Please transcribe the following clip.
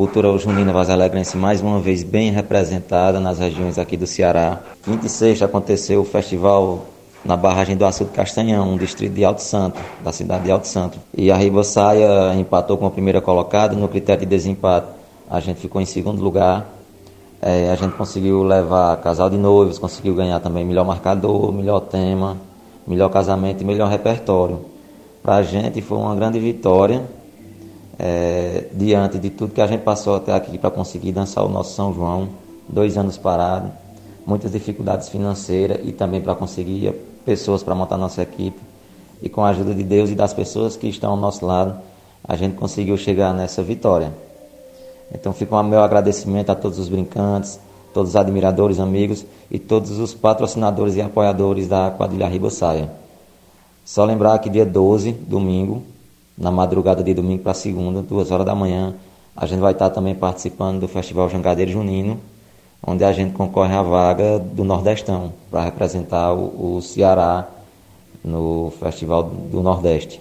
cultura junina vazalegrense mais uma vez bem representada nas regiões aqui do Ceará. Quinta e sexta aconteceu o festival na barragem do Açude Castanhão, um distrito de Alto Santo, da cidade de Alto Santo. E a Ribosaia empatou com a primeira colocada, no critério de desempate a gente ficou em segundo lugar. É, a gente conseguiu levar casal de noivos, conseguiu ganhar também melhor marcador, melhor tema, melhor casamento e melhor repertório. Para a gente foi uma grande vitória é, diante de tudo que a gente passou até aqui para conseguir dançar o nosso São João, dois anos parado, muitas dificuldades financeiras e também para conseguir pessoas para montar nossa equipe. E com a ajuda de Deus e das pessoas que estão ao nosso lado, a gente conseguiu chegar nessa vitória. Então fica o meu agradecimento a todos os brincantes, todos os admiradores, amigos e todos os patrocinadores e apoiadores da quadrilha Ribosaia. Só lembrar que dia 12, domingo, na madrugada de domingo para segunda, duas horas da manhã, a gente vai estar também participando do Festival Jangadeiro Junino, onde a gente concorre à vaga do Nordestão, para representar o, o Ceará no Festival do Nordeste.